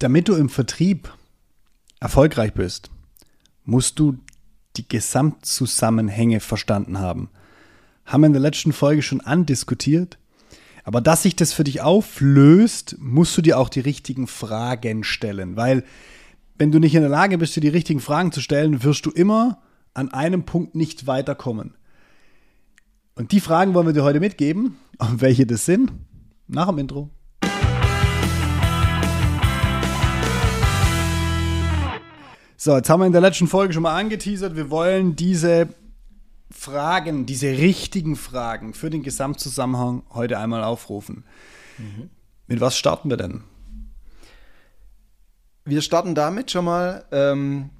Damit du im Vertrieb erfolgreich bist, musst du die Gesamtzusammenhänge verstanden haben. Haben wir in der letzten Folge schon andiskutiert. Aber dass sich das für dich auflöst, musst du dir auch die richtigen Fragen stellen. Weil, wenn du nicht in der Lage bist, dir die richtigen Fragen zu stellen, wirst du immer an einem Punkt nicht weiterkommen. Und die Fragen wollen wir dir heute mitgeben. Und welche das sind, nach dem Intro. So, jetzt haben wir in der letzten Folge schon mal angeteasert, wir wollen diese Fragen, diese richtigen Fragen für den Gesamtzusammenhang heute einmal aufrufen. Mhm. Mit was starten wir denn? Wir starten damit schon mal ähm,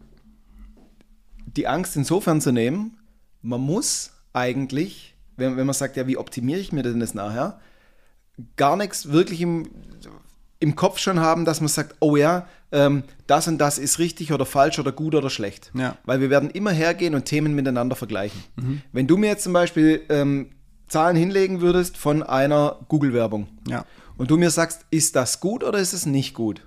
die Angst insofern zu nehmen, man muss eigentlich, wenn, wenn man sagt, ja, wie optimiere ich mir denn das nachher, gar nichts wirklich im, im Kopf schon haben, dass man sagt, oh ja, ähm, das und das ist richtig oder falsch oder gut oder schlecht. Ja. Weil wir werden immer hergehen und Themen miteinander vergleichen. Mhm. Wenn du mir jetzt zum Beispiel ähm, Zahlen hinlegen würdest von einer Google-Werbung ja. und du mir sagst, ist das gut oder ist es nicht gut?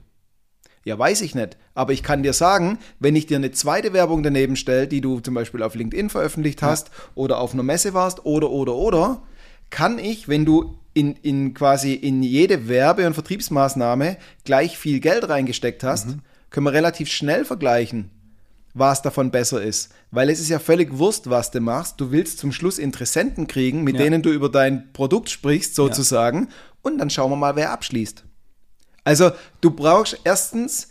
Ja, weiß ich nicht. Aber ich kann dir sagen, wenn ich dir eine zweite Werbung daneben stelle, die du zum Beispiel auf LinkedIn veröffentlicht hast ja. oder auf einer Messe warst oder, oder, oder, kann ich, wenn du in, in quasi in jede Werbe- und Vertriebsmaßnahme gleich viel Geld reingesteckt hast, mhm. können wir relativ schnell vergleichen, was davon besser ist. Weil es ist ja völlig Wurst, was du machst. Du willst zum Schluss Interessenten kriegen, mit ja. denen du über dein Produkt sprichst, sozusagen. Ja. Und dann schauen wir mal, wer abschließt. Also, du brauchst erstens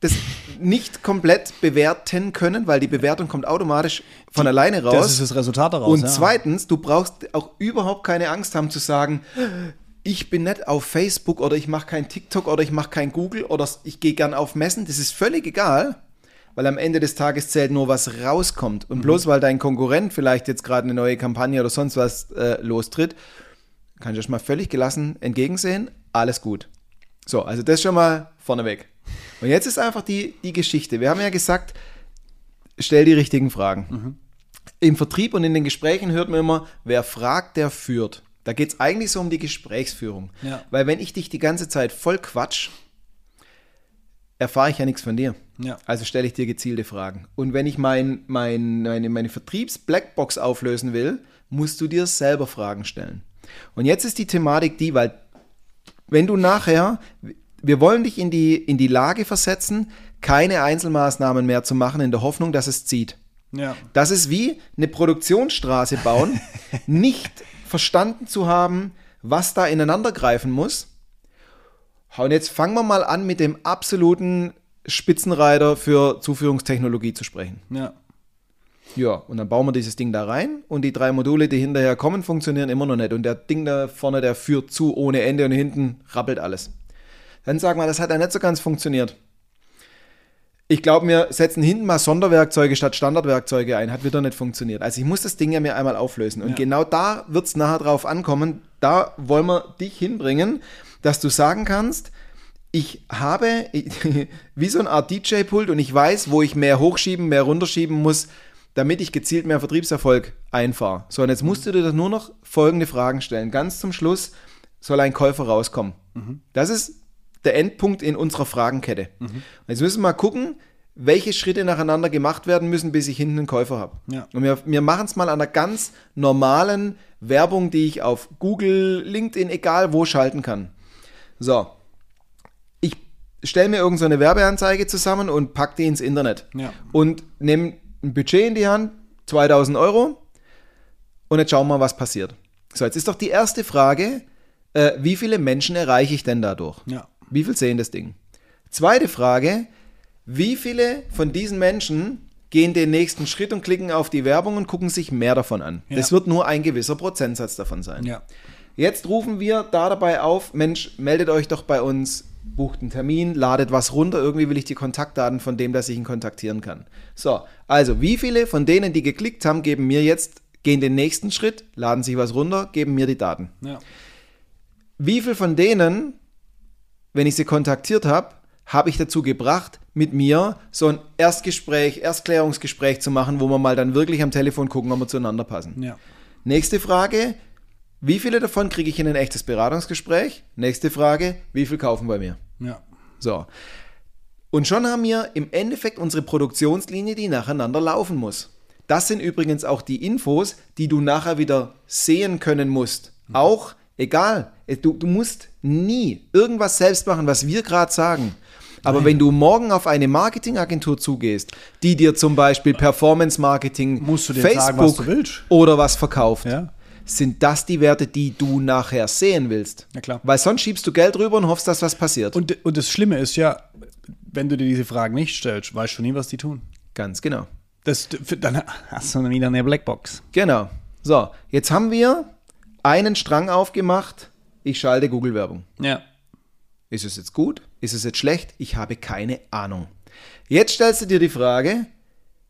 das nicht komplett bewerten können, weil die Bewertung kommt automatisch von die, alleine raus. Das ist das Resultat daraus. Und ja. zweitens, du brauchst auch überhaupt keine Angst haben zu sagen, ich bin nicht auf Facebook oder ich mache kein TikTok oder ich mache kein Google oder ich gehe gern auf Messen. Das ist völlig egal, weil am Ende des Tages zählt nur, was rauskommt. Und mhm. bloß weil dein Konkurrent vielleicht jetzt gerade eine neue Kampagne oder sonst was äh, lostritt, kann ich das mal völlig gelassen entgegensehen. Alles gut. So, also das schon mal vorneweg. Und jetzt ist einfach die, die Geschichte. Wir haben ja gesagt, stell die richtigen Fragen. Mhm. Im Vertrieb und in den Gesprächen hört man immer, wer fragt, der führt. Da geht es eigentlich so um die Gesprächsführung. Ja. Weil wenn ich dich die ganze Zeit voll quatsch, erfahre ich ja nichts von dir. Ja. Also stelle ich dir gezielte Fragen. Und wenn ich mein, mein, meine, meine Vertriebs-Blackbox auflösen will, musst du dir selber Fragen stellen. Und jetzt ist die Thematik die, weil wenn du nachher, wir wollen dich in die, in die Lage versetzen, keine Einzelmaßnahmen mehr zu machen, in der Hoffnung, dass es zieht. Ja. Das ist wie eine Produktionsstraße bauen, nicht verstanden zu haben, was da ineinander greifen muss. Und jetzt fangen wir mal an, mit dem absoluten Spitzenreiter für Zuführungstechnologie zu sprechen. Ja. Ja, und dann bauen wir dieses Ding da rein und die drei Module, die hinterher kommen, funktionieren immer noch nicht. Und der Ding da vorne, der führt zu ohne Ende und hinten rappelt alles. Dann sagen wir, das hat ja nicht so ganz funktioniert. Ich glaube, wir setzen hinten mal Sonderwerkzeuge statt Standardwerkzeuge ein. Hat wieder nicht funktioniert. Also ich muss das Ding ja mir einmal auflösen. Und ja. genau da wird es nachher drauf ankommen. Da wollen wir dich hinbringen, dass du sagen kannst, ich habe wie so eine Art DJ-Pult und ich weiß, wo ich mehr hochschieben, mehr runterschieben muss, damit ich gezielt mehr Vertriebserfolg einfahre. So, und jetzt musst du dir nur noch folgende Fragen stellen. Ganz zum Schluss soll ein Käufer rauskommen. Mhm. Das ist der Endpunkt in unserer Fragenkette. Mhm. Jetzt müssen wir mal gucken, welche Schritte nacheinander gemacht werden müssen, bis ich hinten einen Käufer habe. Ja. Und wir, wir machen es mal an einer ganz normalen Werbung, die ich auf Google, LinkedIn, egal wo schalten kann. So. Ich stelle mir irgendeine so Werbeanzeige zusammen und packe die ins Internet. Ja. Und nehme ein Budget in die Hand, 2000 Euro. Und jetzt schauen wir mal, was passiert. So, jetzt ist doch die erste Frage, äh, wie viele Menschen erreiche ich denn dadurch? Ja. Wie viel sehen das Ding? Zweite Frage, wie viele von diesen Menschen gehen den nächsten Schritt und klicken auf die Werbung und gucken sich mehr davon an? Ja. Das wird nur ein gewisser Prozentsatz davon sein. Ja. Jetzt rufen wir da dabei auf, Mensch, meldet euch doch bei uns, bucht einen Termin, ladet was runter, irgendwie will ich die Kontaktdaten von dem, dass ich ihn kontaktieren kann. So, also wie viele von denen, die geklickt haben, geben mir jetzt, gehen den nächsten Schritt, laden sich was runter, geben mir die Daten. Ja. Wie viele von denen wenn ich sie kontaktiert habe, habe ich dazu gebracht, mit mir so ein Erstgespräch, Erstklärungsgespräch zu machen, wo wir mal dann wirklich am Telefon gucken, ob wir zueinander passen. Ja. Nächste Frage, wie viele davon kriege ich in ein echtes Beratungsgespräch? Nächste Frage, wie viel kaufen bei mir? Ja. So. Und schon haben wir im Endeffekt unsere Produktionslinie, die nacheinander laufen muss. Das sind übrigens auch die Infos, die du nachher wieder sehen können musst. Auch, egal, du, du musst nie irgendwas selbst machen, was wir gerade sagen. Aber wenn du morgen auf eine Marketingagentur zugehst, die dir zum Beispiel Performance Marketing, Facebook sagen, was oder was verkauft, Ja. sind das die Werte, die du nachher sehen willst. Ja, klar. Weil sonst schiebst du Geld rüber und hoffst, dass was passiert. Und, und das Schlimme ist ja, wenn du dir diese Fragen nicht stellst, weißt du nie, was die tun. Ganz genau. Das, dann hast du wieder eine Blackbox. Genau. So, jetzt haben wir einen Strang aufgemacht. Ich schalte Google-Werbung. Ja. Ist es jetzt gut? Ist es jetzt schlecht? Ich habe keine Ahnung. Jetzt stellst du dir die Frage,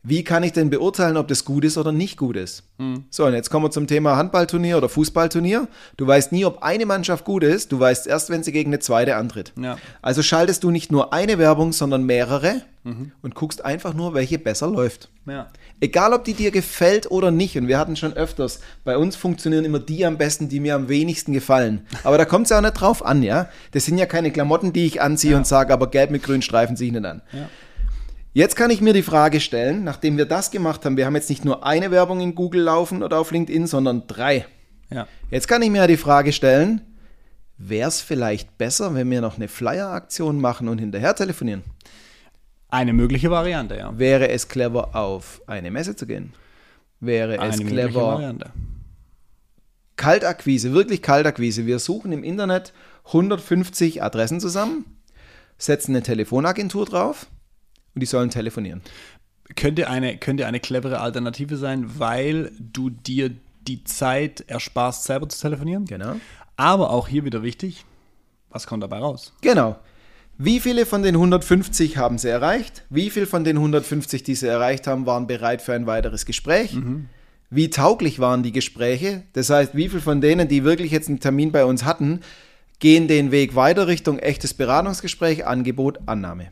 wie kann ich denn beurteilen, ob das gut ist oder nicht gut ist? So, und jetzt kommen wir zum Thema Handballturnier oder Fußballturnier. Du weißt nie, ob eine Mannschaft gut ist. Du weißt erst, wenn sie gegen eine zweite antritt. Ja. Also schaltest du nicht nur eine Werbung, sondern mehrere und guckst einfach nur, welche besser läuft. Ja. Egal, ob die dir gefällt oder nicht. Und wir hatten schon öfters, bei uns funktionieren immer die am besten, die mir am wenigsten gefallen. Aber da kommt es ja auch nicht drauf an, ja. Das sind ja keine Klamotten, die ich anziehe und sage, aber gelb mit grünen Streifen ziehe ich nicht an. Ja. Jetzt kann ich mir die Frage stellen, nachdem wir das gemacht haben, wir haben jetzt nicht nur eine Werbung in Google laufen oder auf LinkedIn, sondern drei. Ja. Jetzt kann ich mir die Frage stellen, wäre es vielleicht besser, wenn wir noch eine Flyer-Aktion machen und hinterher telefonieren? Eine mögliche Variante, ja. Wäre es clever, auf eine Messe zu gehen? Wäre Eine es mögliche clever, Variante. Kaltakquise, wirklich Kaltakquise. Wir suchen im Internet 150 Adressen zusammen, setzen eine Telefonagentur drauf und die sollen telefonieren. Könnte eine, könnte eine clevere Alternative sein, weil du dir die Zeit ersparst, selber zu telefonieren. Genau. Aber auch hier wieder wichtig, was kommt dabei raus? Genau. Wie viele von den 150 haben sie erreicht? Wie viele von den 150, die sie erreicht haben, waren bereit für ein weiteres Gespräch? Wie tauglich waren die Gespräche? Das heißt, wie viele von denen, die wirklich jetzt einen Termin bei uns hatten, gehen den Weg weiter Richtung echtes Beratungsgespräch, Angebot, Annahme?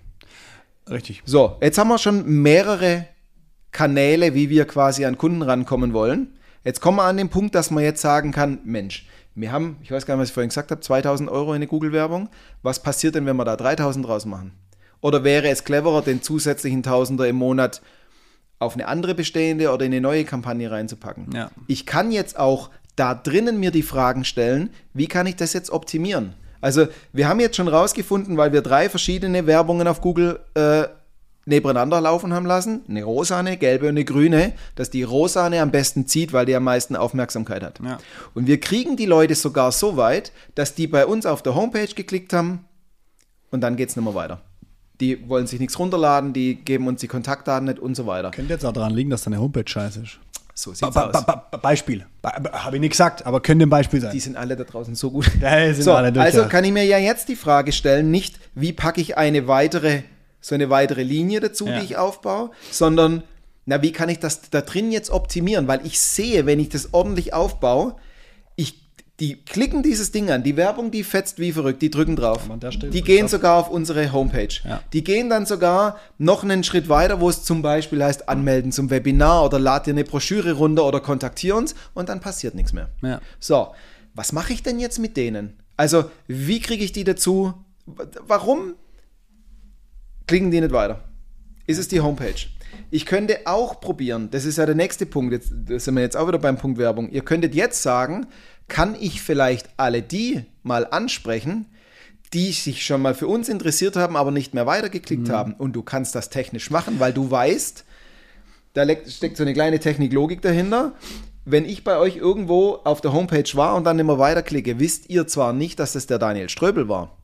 Richtig. So, jetzt haben wir schon mehrere Kanäle, wie wir quasi an Kunden rankommen wollen. Jetzt kommen wir an den Punkt, dass man jetzt sagen kann, Mensch, wir haben, ich weiß gar nicht, was ich vorhin gesagt habe, 2000 Euro in eine Google-Werbung. Was passiert denn, wenn wir da 3000 draus machen? Oder wäre es cleverer, den zusätzlichen Tausender im Monat auf eine andere bestehende oder in eine neue Kampagne reinzupacken? Ja. Ich kann jetzt auch da drinnen mir die Fragen stellen, wie kann ich das jetzt optimieren? Also wir haben jetzt schon rausgefunden, weil wir drei verschiedene Werbungen auf Google äh, nebeneinander laufen haben lassen, eine rosane, gelbe und eine grüne, dass die rosane am besten zieht, weil die am meisten Aufmerksamkeit hat. Ja. Und wir kriegen die Leute sogar so weit, dass die bei uns auf der Homepage geklickt haben und dann geht es nicht mehr weiter. Die wollen sich nichts runterladen, die geben uns die Kontaktdaten nicht und so weiter. Könnte jetzt auch daran liegen, dass deine Homepage scheiße ist. So Ba sieht's ba aus. ba ba Beispiel. Habe ich nicht gesagt, aber könnte ein Beispiel sein. Die sind alle da draußen so gut. So, durch, also ja. kann ich mir ja jetzt die Frage stellen, nicht wie packe ich eine weitere, so eine weitere Linie dazu, Ja. die ich aufbaue, sondern na, wie kann ich das da drin jetzt optimieren? Weil ich sehe, wenn ich das ordentlich aufbaue, die klicken dieses Ding an, die Werbung, die fetzt wie verrückt, die drücken drauf. Die gehen sogar auf unsere Homepage. Ja. Die gehen dann sogar noch einen Schritt weiter, wo es zum Beispiel heißt, anmelden zum Webinar oder lad dir eine Broschüre runter oder kontaktier uns und dann passiert nichts mehr. Ja. So, was mache ich denn jetzt mit denen? Also, wie kriege ich die dazu? Warum klicken die nicht weiter? Ist es die Homepage? Ich könnte auch probieren, das ist ja der nächste Punkt, jetzt da sind wir jetzt auch wieder beim Punkt Werbung. Ihr könntet jetzt sagen, kann ich vielleicht alle die mal ansprechen, die sich schon mal für uns interessiert haben, aber nicht mehr weitergeklickt haben. Und du kannst das technisch machen, weil du weißt, da steckt so eine kleine Techniklogik dahinter. Wenn ich bei euch irgendwo auf der Homepage war und dann immer weiterklicke, wisst ihr zwar nicht, dass das der Daniel Ströbel war,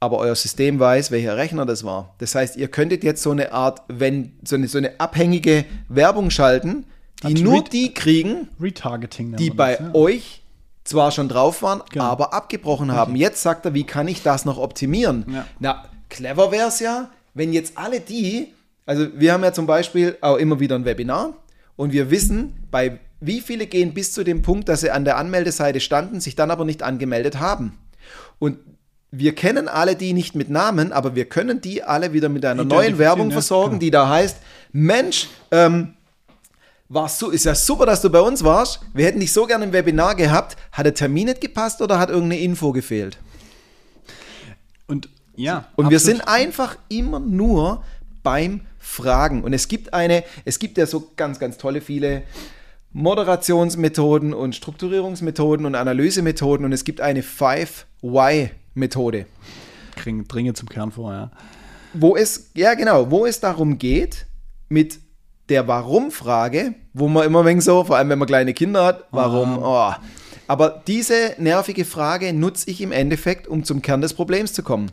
aber euer System weiß, welcher Rechner das war. Das heißt, ihr könntet jetzt so eine Art, wenn so eine, so eine abhängige Werbung schalten, die Hat nur die kriegen, Retargeting. die bei das, ja. euch zwar schon drauf waren, Genau. aber abgebrochen haben. Jetzt sagt er, wie kann ich das noch optimieren? Ja. Na, clever wäre es ja, wenn jetzt alle die, also wir haben ja zum Beispiel auch immer wieder ein Webinar und wir wissen, bei wie viele gehen bis zu dem Punkt, dass sie an der Anmeldeseite standen, sich dann aber nicht angemeldet haben. Und wir kennen alle die nicht mit Namen, aber wir können die alle wieder mit einer neuen Werbung ja, versorgen, genau. die da heißt, Mensch, ähm, warst du, ist ja super, dass du bei uns warst. Wir hätten dich so gerne im Webinar gehabt. Hat der Termin nicht gepasst oder hat irgendeine Info gefehlt? Und Ja, Und wir absolut. sind einfach immer nur beim Fragen. Und es gibt eine, es gibt ja so ganz, ganz tolle viele Moderationsmethoden und Strukturierungsmethoden und Analysemethoden und es gibt eine 5-Why-Methode, Kriegen, dringe zum Kern vor, ja. wo es, ja genau, wo es darum geht, mit der Warum-Frage, wo man immer wegen so, vor allem wenn man kleine Kinder hat, warum, oh. Aber diese nervige Frage nutze ich im Endeffekt, um zum Kern des Problems zu kommen.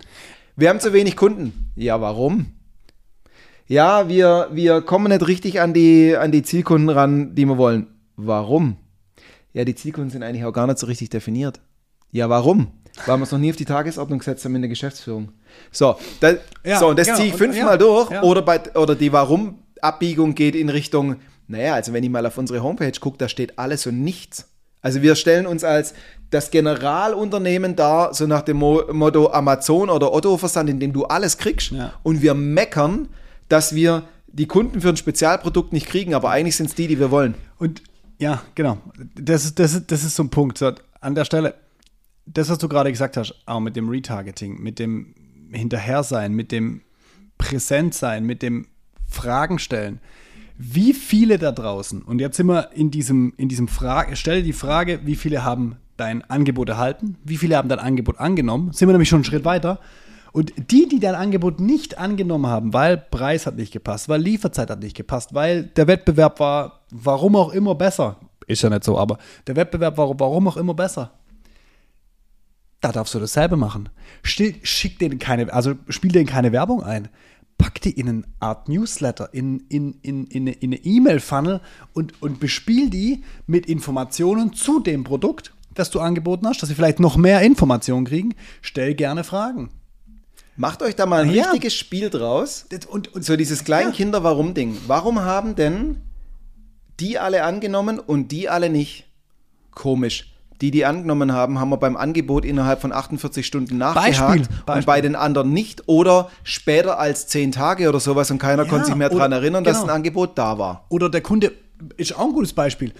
Wir haben zu wenig Kunden. Ja, warum? Ja, wir, wir kommen nicht richtig an die, an die Zielkunden ran, die wir wollen. Warum? Ja, die Zielkunden sind eigentlich auch gar nicht so richtig definiert. Ja, warum? Weil wir es noch nie auf die Tagesordnung gesetzt haben in der Geschäftsführung. So, da, Ja, so und das genau. ziehe ich fünfmal ja, durch. ja. Oder, bei, oder die Warum-Abbiegung geht in Richtung, naja, also wenn ich mal auf unsere Homepage gucke, da steht alles und nichts. Also wir stellen uns als das Generalunternehmen dar, so nach dem Mo Motto Amazon oder Otto-Versand, in dem du alles kriegst. Ja. Und wir meckern, dass wir die Kunden für ein Spezialprodukt nicht kriegen, aber eigentlich sind es die, die wir wollen. Und ja, genau. Das ist, das ist, das ist so ein Punkt. So, an der Stelle, das, was du gerade gesagt hast, auch mit dem Retargeting, mit dem Hinterhersein, mit dem Präsentsein, mit dem Fragen stellen. Wie viele da draußen, und jetzt sind wir in diesem, in diesem Frage, stell dir die Frage, wie viele haben dein Angebot erhalten, wie viele haben dein Angebot angenommen, sind wir nämlich schon einen Schritt weiter. Und die, die dein Angebot nicht angenommen haben, weil Preis hat nicht gepasst, weil Lieferzeit hat nicht gepasst, weil der Wettbewerb war, warum auch immer besser, ist ja nicht so, aber der Wettbewerb war, warum auch immer besser, da darfst du dasselbe machen. Schick denen keine, also spiel denen keine Werbung ein. Pack die in eine Art Newsletter, in, in, in, in eine in eine E-Mail-Funnel und, und bespiel die mit Informationen zu dem Produkt, das du angeboten hast, dass sie vielleicht noch mehr Informationen kriegen. Stell gerne Fragen. Macht euch da mal ein Ja. richtiges Spiel draus. Und, und So dieses kleinen Ja. Kinder-Warum-Ding. Warum haben denn die alle angenommen und die alle nicht? Komisch. Die, die angenommen haben, haben wir beim Angebot innerhalb von 48 Stunden nachgehakt Beispiel, und Beispiel. bei den anderen nicht oder später als 10 Tage oder sowas und keiner Ja, konnte sich mehr daran erinnern, dass genau. ein Angebot da war. Oder der Kunde ist auch ein gutes Beispiel.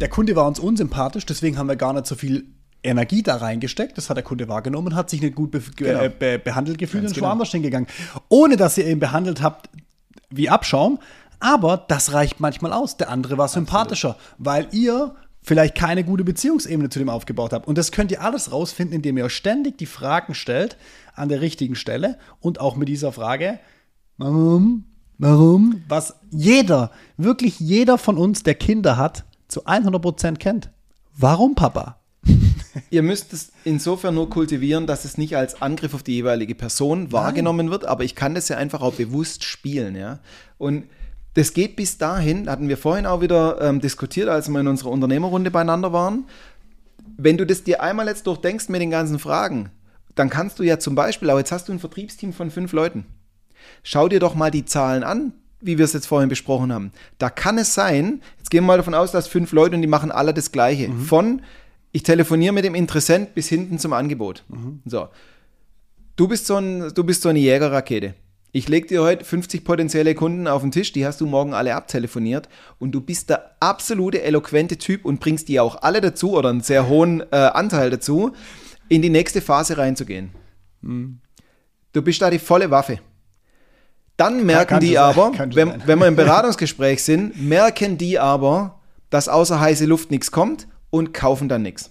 Der Kunde war uns unsympathisch, deswegen haben wir gar nicht so viel Energie da reingesteckt. Das hat der Kunde wahrgenommen, hat sich nicht gut be Genau. äh, be behandelt gefühlt Ganz und ist genau. woanders hingegangen. Ohne dass ihr ihn behandelt habt wie Abschaum. Aber das reicht manchmal aus. Der andere war sympathischer, weil ihr vielleicht keine gute Beziehungsebene zu dem aufgebaut habt. Und das könnt ihr alles rausfinden, indem ihr euch ständig die Fragen stellt an der richtigen Stelle und auch mit dieser Frage, Warum? Warum? Was jeder, wirklich jeder von uns, der Kinder hat, zu 100% kennt. Warum, Papa? Ihr müsst es insofern nur kultivieren, dass es nicht als Angriff auf die jeweilige Person wahrgenommen wird, aber ich kann das ja einfach auch bewusst spielen, ja. Und das geht bis dahin, hatten wir vorhin auch wieder ähm, diskutiert, als wir in unserer Unternehmerrunde beieinander waren. Wenn du das dir einmal jetzt durchdenkst mit den ganzen Fragen, dann kannst du ja zum Beispiel, auch jetzt hast du ein Vertriebsteam von fünf Leuten. Schau dir doch mal die Zahlen an, wie wir es jetzt vorhin besprochen haben. Da kann es sein, jetzt gehen wir mal davon aus, dass fünf Leute und die machen alle das Gleiche. Von ich telefoniere mit dem Interessent bis hinten zum Angebot. So. Du bist so, ein, du bist so eine Jägerrakete. Ich lege dir heute 50 potenzielle Kunden auf den Tisch, die hast du morgen alle abtelefoniert und du bist der absolute eloquente Typ und bringst die auch alle dazu oder einen sehr hohen äh, Anteil dazu, in die nächste Phase reinzugehen. Du bist da die volle Waffe. Dann merken kann die sein, aber, wenn, wenn wir im Beratungsgespräch sind, merken die aber, dass außer heiße Luft nichts kommt und kaufen dann nichts.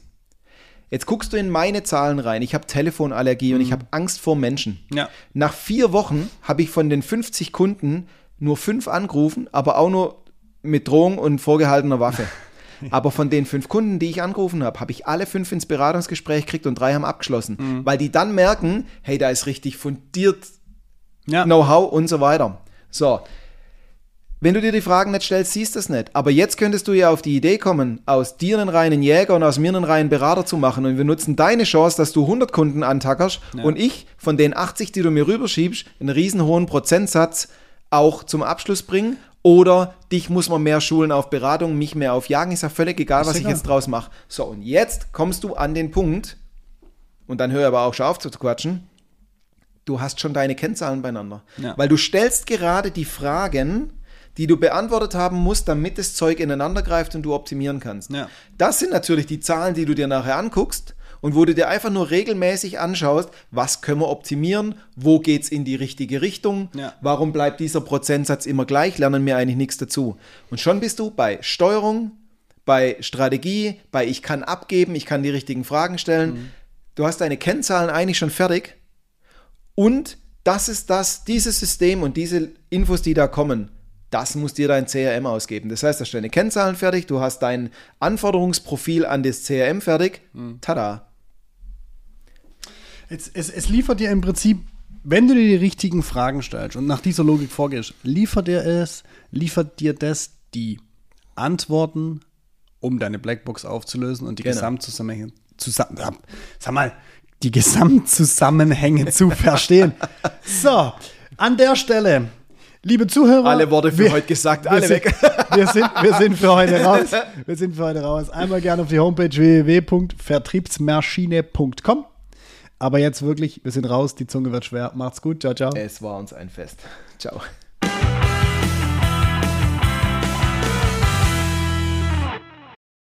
Jetzt guckst du in meine Zahlen rein. Ich habe Telefonallergie und ich habe Angst vor Menschen. Ja. Nach vier Wochen habe ich von den 50 Kunden nur fünf angerufen, aber auch nur mit Drohung und vorgehaltener Waffe. Aber von den fünf Kunden, die ich angerufen habe, habe ich alle fünf ins Beratungsgespräch gekriegt und drei haben abgeschlossen. Weil die dann merken, hey, da ist richtig fundiert Ja. Know-how und so weiter. So. Wenn du dir die Fragen nicht stellst, siehst du es nicht. Aber jetzt könntest du ja auf die Idee kommen, aus dir einen reinen Jäger und aus mir einen reinen Berater zu machen. Und wir nutzen deine Chance, dass du 100 Kunden antackerst und ich von den 80, die du mir rüberschiebst, einen riesen hohen Prozentsatz auch zum Abschluss bringen. Oder dich muss man mehr schulen auf Beratung, mich mehr auf Jagen. Ist ja völlig egal, was ich jetzt draus mache. So, und jetzt kommst du an den Punkt, und dann hör aber auch schon auf zu quatschen, du hast schon deine Kennzahlen beieinander. Ja. Weil du stellst gerade die Fragen, die du beantwortet haben musst, damit das Zeug ineinander greift und du optimieren kannst. Ja. Das sind natürlich die Zahlen, die du dir nachher anguckst und wo du dir einfach nur regelmäßig anschaust, was können wir optimieren, wo geht es in die richtige Richtung, Ja. warum bleibt dieser Prozentsatz immer gleich, lernen wir eigentlich nichts dazu. Und schon bist du bei Steuerung, bei Strategie, bei ich kann abgeben, ich kann die richtigen Fragen stellen. Du hast deine Kennzahlen eigentlich schon fertig und das ist das, dieses System und diese Infos, die da kommen, das muss dir dein CRM ausgeben. Das heißt, da stehen deine Kennzahlen fertig, du hast dein Anforderungsprofil an das CRM fertig. Tada. Es, es, es liefert dir im Prinzip, wenn du dir die richtigen Fragen stellst und nach dieser Logik vorgehst, liefert dir es, liefert dir das die Antworten, um deine Blackbox aufzulösen und die Genau. Gesamtzusammenhänge zusammen, sag mal, die Gesamtzusammenhänge zu verstehen. So, an der Stelle, liebe Zuhörer, Alle Worte für wir- heute gesagt, alle sind, weg. Wir sind, wir sind für heute raus. Wir sind für heute raus. Einmal gerne auf die Homepage www.vertriebsmaschine.com. Aber jetzt wirklich, wir sind raus, die Zunge wird schwer. Macht's gut, ciao, ciao. Es war uns ein Fest. Ciao.